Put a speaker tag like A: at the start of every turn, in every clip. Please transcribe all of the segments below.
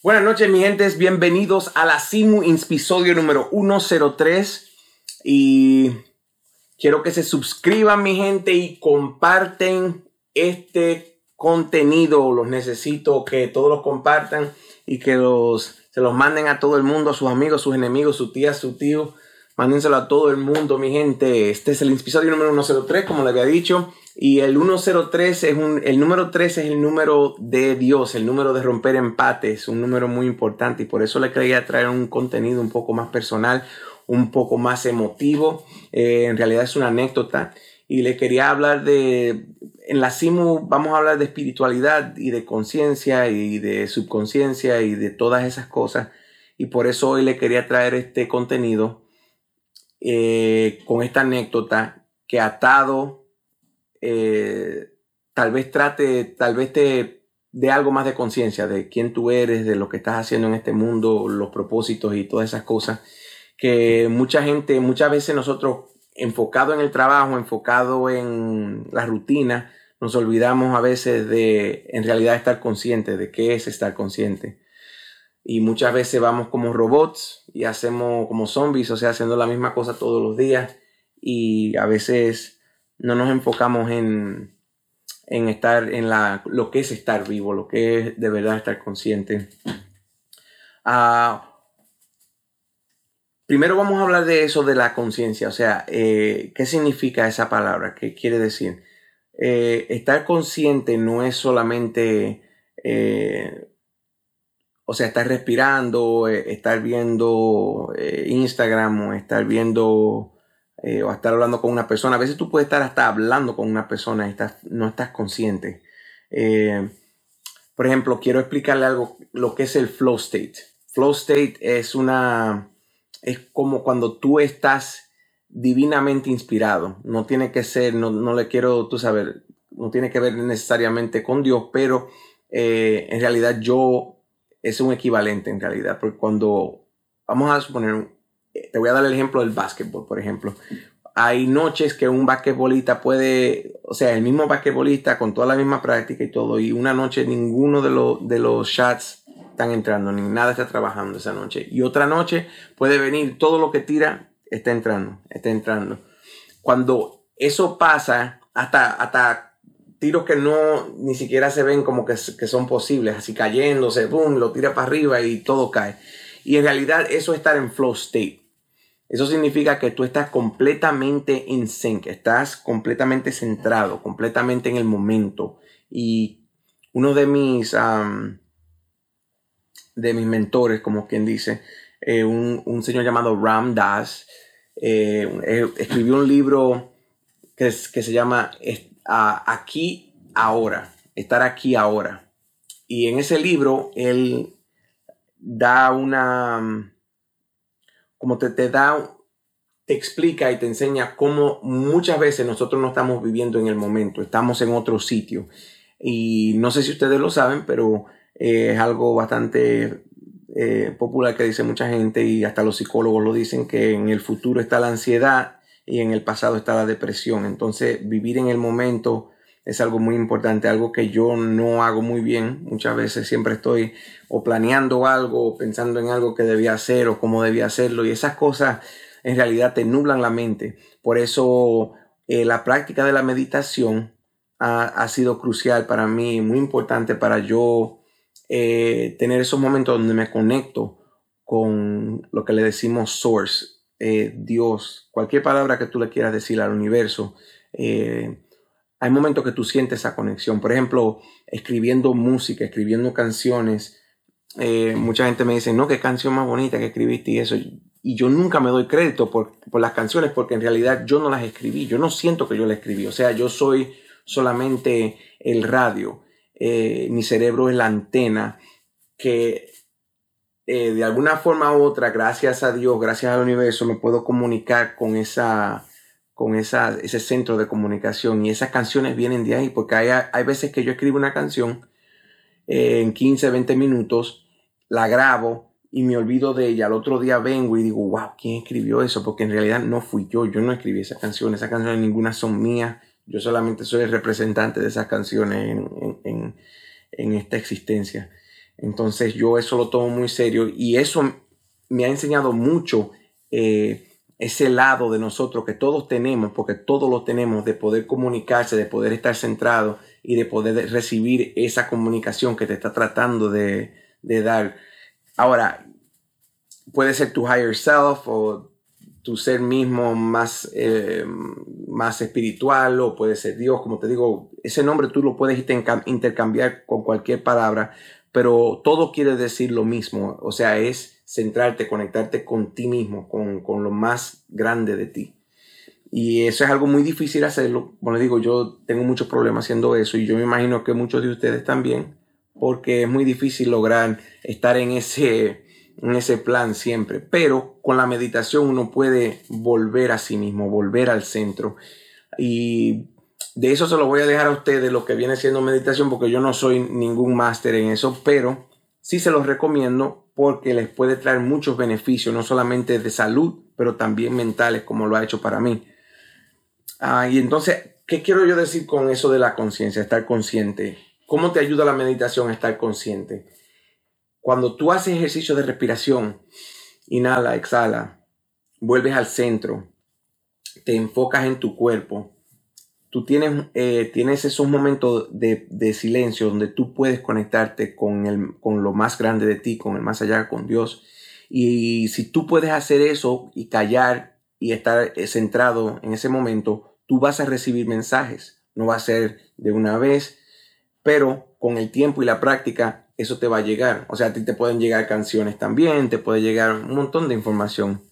A: Buenas noches, mi gente. Bienvenidos a la Simu Inspisodio número 103. Y quiero que se suscriban, mi gente, y comparten este contenido. Los necesito que todos los compartan y que los, se los manden a todo el mundo, a sus amigos, sus enemigos, sus tías, su tío. Mándenselo a todo el mundo, mi gente. Este es el episodio número 103, como le había dicho. Y el 103 es un, el número 3 es el número de Dios, el número de romper empates, un número muy importante. Y por eso le quería traer un contenido un poco más personal, un poco más emotivo. Eh, en realidad es una anécdota. Y le quería hablar de, en la CIMU vamos a hablar de espiritualidad y de conciencia y de subconsciencia y de todas esas cosas. Y por eso hoy le quería traer este contenido eh, con esta anécdota que atado eh, tal vez trate, tal vez te de algo más de conciencia de quién tú eres, de lo que estás haciendo en este mundo, los propósitos y todas esas cosas que mucha gente, muchas veces nosotros enfocado en el trabajo, enfocado en la rutina, nos olvidamos a veces de en realidad estar consciente de qué es estar consciente y muchas veces vamos como robots y hacemos como zombies, o sea, haciendo la misma cosa todos los días y a veces no nos enfocamos en, en estar en la, lo que es estar vivo, lo que es de verdad estar consciente. Ah, primero vamos a hablar de eso de la conciencia, o sea, eh, ¿qué significa esa palabra? ¿Qué quiere decir? Eh, estar consciente no es solamente eh, o sea, estar respirando, eh, estar viendo eh, Instagram o estar viendo eh, o estar hablando con una persona. A veces tú puedes estar hasta hablando con una persona y estás, no estás consciente. por ejemplo, quiero explicarle algo, lo que es el flow state. Flow state es una, es como cuando tú estás divinamente inspirado. No tiene que ser, no, no le quiero, tú saber, no tiene que ver necesariamente con Dios, pero en realidad yo es un equivalente en realidad, porque cuando, vamos a suponer, eh, te voy a dar el ejemplo del básquetbol, por ejemplo. Hay noches que un basquetbolista puede, o sea, el mismo basquetbolista con toda la misma práctica y todo, y una noche ninguno de, los de los shots están entrando, ni nada está trabajando esa noche. Y otra noche puede venir, todo lo que tira está entrando, está entrando. Cuando eso pasa, hasta, hasta tiros que no ni siquiera se ven como que, son posibles, así cayéndose, boom, lo tira para arriba y todo cae. Y en realidad eso es estar en flow state. Eso significa que tú estás completamente en sync, estás completamente centrado, completamente en el momento. Y uno de mis, de mis mentores, como quien dice, eh, un, señor llamado Ram Das, eh, eh, escribió un libro que, que se llama aquí ahora, estar aquí ahora. Y en ese libro él da una, como te, te da, te explica y te enseña cómo muchas veces nosotros no estamos viviendo en el momento, estamos en otro sitio. Y no sé si ustedes lo saben, pero eh, es algo bastante eh, popular que dice mucha gente y hasta los psicólogos lo dicen que en el futuro está la ansiedad y en el pasado está la depresión. Entonces, vivir en el momento es algo muy importante, algo que yo no hago muy bien. Muchas veces siempre estoy o planeando algo, o pensando en algo que debía hacer o cómo debía hacerlo y esas cosas en realidad te nublan la mente. Por eso eh, la práctica de la meditación ha, sido crucial para mí, muy importante para yo eh, tener esos momentos donde me conecto con lo que le decimos source, eh, Dios, cualquier palabra que tú le quieras decir al universo, eh, hay momentos que tú sientes esa conexión. Por ejemplo, escribiendo música, escribiendo canciones. Eh, mucha gente me dice, no, qué canción más bonita que escribiste y eso. Y yo nunca me doy crédito por, por las canciones porque en realidad yo no las escribí. Yo no siento que yo las escribí. O sea, yo soy solamente el radio. mi cerebro es la antena que eh, de alguna forma u otra, gracias a Dios, gracias al universo, me puedo comunicar con esa con esa, ese centro de comunicación y esas canciones vienen de ahí porque hay, hay veces que yo escribo una canción eh, en 15, 20 minutos, la grabo y me olvido de ella. Al otro día vengo y digo, wow, ¿quién escribió eso? Porque en realidad no fui yo, yo no escribí esa canción, esas canciones ninguna son mías, yo solamente soy el representante de esas canciones en, en, en esta existencia. Entonces yo eso lo tomo muy serio y eso me ha enseñado mucho eh, ese lado de nosotros que todos tenemos, porque todos lo tenemos, de poder comunicarse, de poder estar centrado y de poder recibir esa comunicación que te está tratando de, dar. Ahora, puede ser tu higher self o tu ser mismo más, eh, más espiritual o puede ser Dios, como te digo, ese nombre tú lo puedes intercambiar cualquier palabra, pero todo quiere decir lo mismo, o sea, es centrarte, conectarte con ti mismo, con, lo más grande de ti. Y eso es algo muy difícil hacerlo. Les digo, yo tengo muchos problemas haciendo eso y yo me imagino que muchos de ustedes también, porque es muy difícil lograr estar en ese, en ese plan siempre. Pero con la meditación uno puede volver a sí mismo, volver al centro. Y de eso se lo voy a dejar a ustedes lo que viene siendo meditación, porque yo no soy ningún máster en eso, pero sí se los recomiendo porque les puede traer muchos beneficios, no solamente de salud, pero también mentales, como lo ha hecho para mí. Ah, y entonces, ¿qué quiero yo decir con eso de la conciencia, estar consciente? ¿Cómo te ayuda la meditación a estar consciente? Cuando tú haces ejercicio de respiración, inhala, exhala, vuelves al centro, te enfocas en tu cuerpo, tú tienes, eh, tienes esos momentos de, silencio donde tú puedes conectarte con, el, con lo más grande de ti, con el más allá, con Dios. Y si tú puedes hacer eso y callar y estar eh, centrado en ese momento, tú vas a recibir mensajes. No va a ser de una vez, pero con el tiempo y la práctica eso te va a llegar. O sea, a ti te pueden llegar canciones también, te puede llegar un montón de información.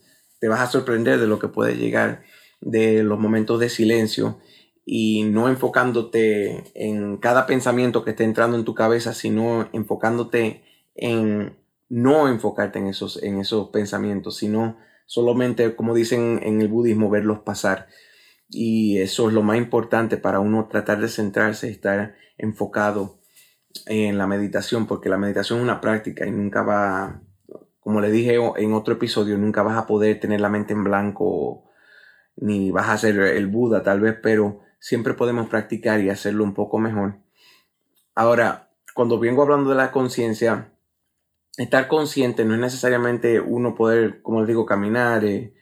A: Te vas a sorprender de lo que puede llegar de los momentos de silencio y no enfocándote en cada pensamiento que esté entrando en tu cabeza, sino enfocándote en no enfocarte en esos, en esos pensamientos, sino solamente, como dicen en el budismo, verlos pasar. Y eso es lo más importante para uno tratar de centrarse, estar enfocado en la meditación, porque la meditación es una práctica y nunca va, como le dije en otro episodio, nunca vas a poder tener la mente en blanco, ni vas a ser el Buda tal vez, pero siempre podemos practicar y hacerlo un poco mejor. Ahora, cuando vengo hablando de la conciencia, estar consciente no es necesariamente uno poder, como les digo, caminar, eh,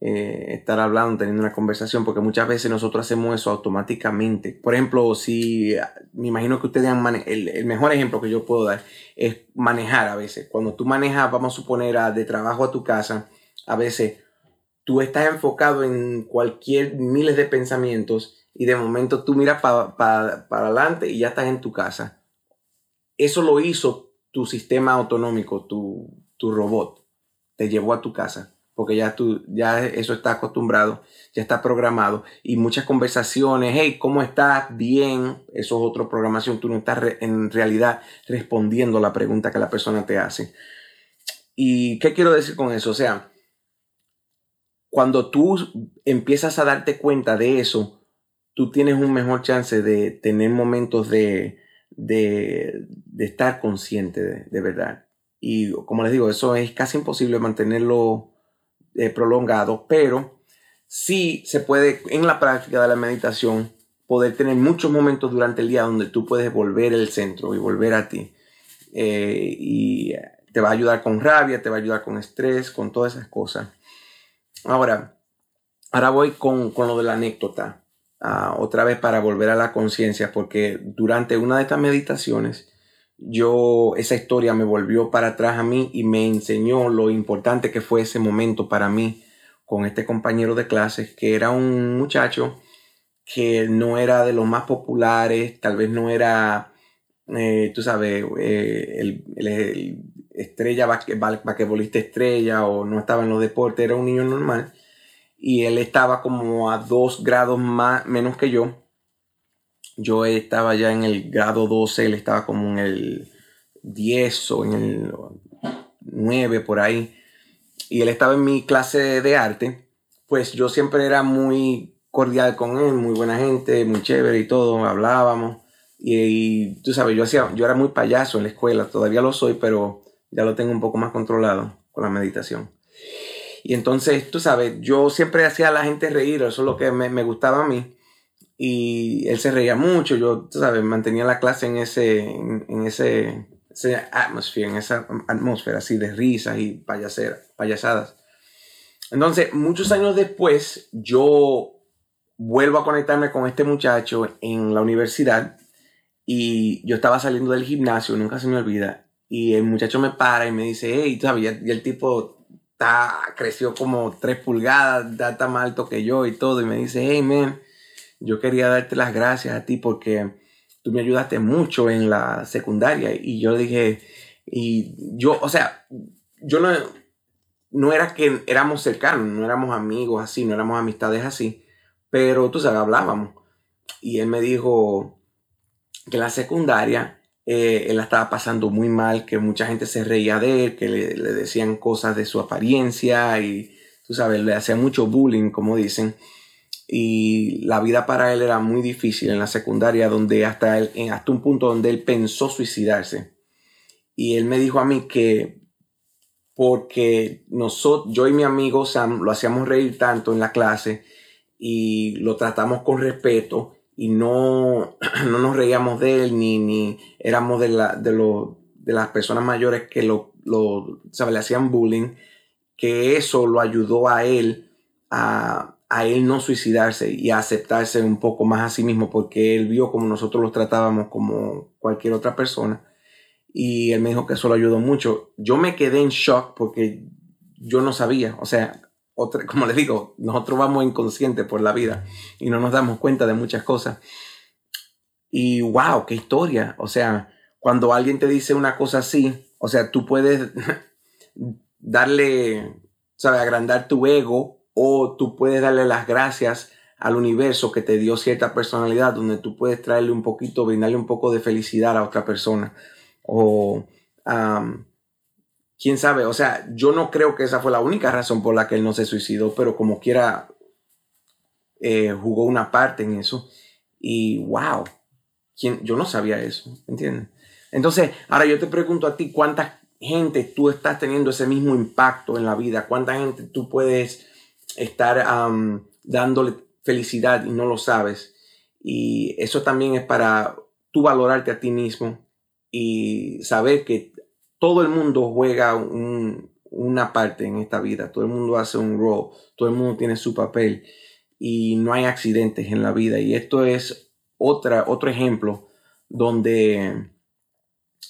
A: eh, estar hablando, teniendo una conversación, porque muchas veces nosotros hacemos eso automáticamente. Por ejemplo, si me imagino que ustedes han el, el, mejor ejemplo que yo puedo dar es manejar a veces. Cuando tú manejas, vamos a suponer, de trabajo a tu casa, a veces tú estás enfocado en cualquier miles de pensamientos y de momento tú miras para adelante y ya estás en tu casa. Eso lo hizo tu sistema autonómico, tu, tu robot. Te llevó a tu casa porque ya, tú, ya eso está acostumbrado, ya está programado. Y muchas conversaciones, hey, ¿cómo estás? Bien, eso es otra programación. Tú no estás en realidad respondiendo a la pregunta que la persona te hace. ¿Y qué quiero decir con eso? O sea, cuando tú empiezas a darte cuenta de eso, tú tienes un mejor chance de tener momentos de, de, estar consciente de, verdad. Y como les digo, eso es casi imposible mantenerlo eh, prolongado, pero sí se puede en la práctica de la meditación poder tener muchos momentos durante el día donde tú puedes volver el centro y volver a ti. Eh, y te va a ayudar con rabia, te va a ayudar con estrés, con todas esas cosas. Ahora, ahora voy con, con lo de la anécdota otra vez para volver a la conciencia, porque durante una de estas meditaciones, yo, esa historia me volvió para atrás a mí y me enseñó lo importante que fue ese momento para mí con este compañero de clases, que era un muchacho que no era de los más populares, tal vez no era, eh, tú sabes, eh, el, el, estrella, basquetbolista estrella o no estaba en los deportes, era un niño normal y él estaba como a dos grados más, menos que yo. Yo estaba ya en el grado 12, él estaba como en el 10 o en el 9 por ahí. Y él estaba en mi clase de arte. Pues yo siempre era muy cordial con él, muy buena gente, muy chévere y todo, hablábamos. Y, tú sabes, yo, hacía, yo era muy payaso en la escuela, todavía lo soy, pero ya lo tengo un poco más controlado con la meditación. Y entonces, tú sabes, yo siempre hacía a la gente reír, eso es lo que me, gustaba a mí. Y él se reía mucho, yo, tú sabes, mantenía la clase en ese, en, ese, esa atmosphere, en esa atmósfera así de risas y payasadas. Entonces, muchos años después, yo vuelvo a conectarme con este muchacho en la universidad y yo estaba saliendo del gimnasio, nunca se me olvida, y el muchacho me para y me dice, hey, ¿sabes? Y el tipo creció como tres pulgadas, está más alto que yo y todo, y me dice, hey, man, yo quería darte las gracias a ti porque tú me ayudaste mucho en la secundaria. Y yo dije, y yo, o sea, yo no, no era que éramos cercanos, no éramos amigos así, no éramos amistades así, pero tú sabes, hablábamos. Y él me dijo que la secundaria eh, él la estaba pasando muy mal, que mucha gente se reía de él, que le, decían cosas de su apariencia y, tú sabes, le hacían mucho bullying, como dicen y la vida para él era muy difícil en la secundaria, donde hasta, él, hasta un punto donde él pensó suicidarse. Y él me dijo a mí que porque nosotros, yo y mi amigo Sam lo hacíamos reír tanto en la clase y lo tratamos con respeto y no, no nos reíamos de él ni, ni éramos de, la, de, de las personas mayores que lo, lo le hacían bullying, que eso lo ayudó a él a, a él no suicidarse y a aceptarse un poco más a sí mismo porque él vio como nosotros los tratábamos como cualquier otra persona y él me dijo que eso lo ayudó mucho. Yo me quedé en shock porque yo no sabía, o sea, otra, como les digo, nosotros vamos inconscientes por la vida y no nos damos cuenta de muchas cosas. Y wow, qué historia, o sea, cuando alguien te dice una cosa así, o sea, tú puedes darle, sabe, agrandar tu ego o tú puedes darle las gracias al universo que te dio cierta personalidad donde tú puedes traerle un poquito, brindarle un poco de felicidad a otra persona. O quién sabe, o sea, yo no creo que esa fue la única razón por la que él no se suicidó, pero como quiera eh, jugó una parte en eso. Y wow, ¿quién? yo no sabía eso, ¿entiendes? Entonces, ahora yo te pregunto a ti, ¿cuánta gente tú estás teniendo ese mismo impacto en la vida? ¿Cuánta gente tú puedes estar dándole felicidad y no lo sabes. Y eso también es para tú valorarte a ti mismo y saber que todo el mundo juega una parte en esta vida, todo el mundo hace un rol, todo el mundo tiene su papel y no hay accidentes en la vida. Y esto es otra, otro ejemplo donde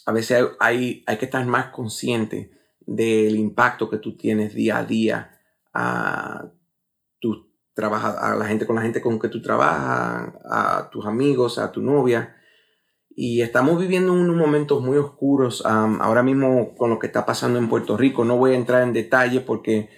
A: a veces hay, hay, que estar más consciente del impacto que tú tienes día a día a tu a la gente con la gente con que tú trabajas, a tus amigos, a tu novia. Y estamos viviendo unos momentos muy oscuros ahora mismo con lo que está pasando en Puerto Rico. No voy a entrar en detalle porque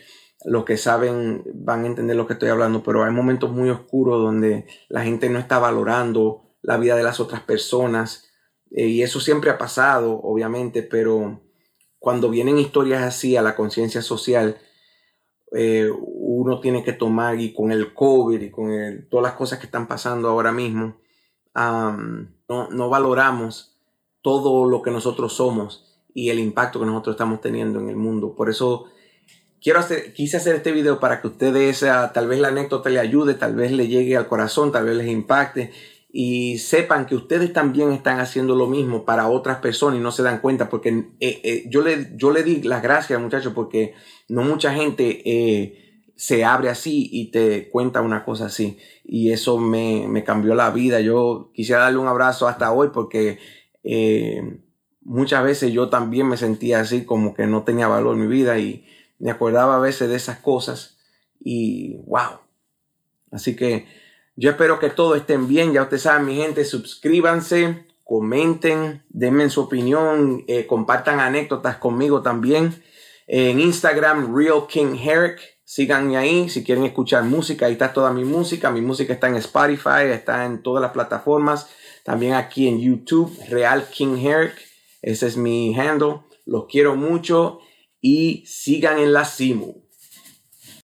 A: los que saben van a entender lo que estoy hablando, pero hay momentos muy oscuros donde la gente no está valorando la vida de las otras personas. Eh, y eso siempre ha pasado, obviamente, pero cuando vienen historias así a la conciencia social, eh, uno tiene que tomar y con el COVID y con todas las cosas que están pasando ahora mismo, no, valoramos todo lo que nosotros somos y el impacto que nosotros estamos teniendo en el mundo. Por eso quiero hacer, quise hacer este video para que ustedes, tal vez la anécdota le ayude, tal vez le llegue al corazón, tal vez les impacte y sepan que ustedes también están haciendo lo mismo para otras personas y no se dan cuenta porque eh, eh, yo, le, yo le di las gracias muchachos porque no mucha gente eh, se abre así y te cuenta una cosa así y eso me, cambió la vida yo quisiera darle un abrazo hasta hoy porque muchas veces yo también me sentía así como que no tenía valor en mi vida y me acordaba a veces de esas cosas y wow así que yo espero que todos estén bien. Ya ustedes saben, mi gente, suscríbanse, comenten, denme su opinión, eh, compartan anécdotas conmigo también. En Instagram, Real King Herrick. Síganme ahí si quieren escuchar música. Ahí está toda mi música. Mi música está en Spotify, está en todas las plataformas. También aquí en YouTube, Real King Herrick. Ese es mi handle. Los quiero mucho y sigan en la CIMU.